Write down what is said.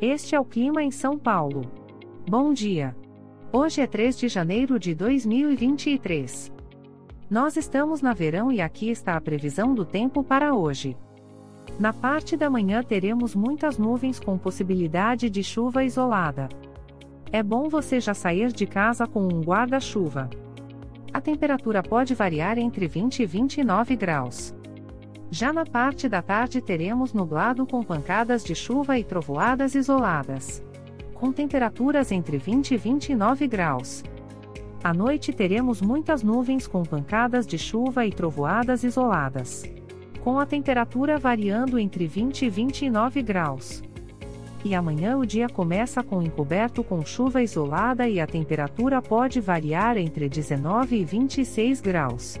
Este é o clima em São Paulo. Bom dia. Hoje é 3 de janeiro de 2023. Nós estamos na verão e aqui está a previsão do tempo para hoje. Na parte da manhã teremos muitas nuvens com possibilidade de chuva isolada. É bom você já sair de casa com um guarda-chuva. A temperatura pode variar entre 20 e 29 graus. Já na parte da tarde teremos nublado com pancadas de chuva e trovoadas isoladas. Com temperaturas entre 20 e 29 graus. À noite teremos muitas nuvens com pancadas de chuva e trovoadas isoladas. Com a temperatura variando entre 20 e 29 graus. E amanhã o dia começa com encoberto com chuva isolada e a temperatura pode variar entre 19 e 26 graus.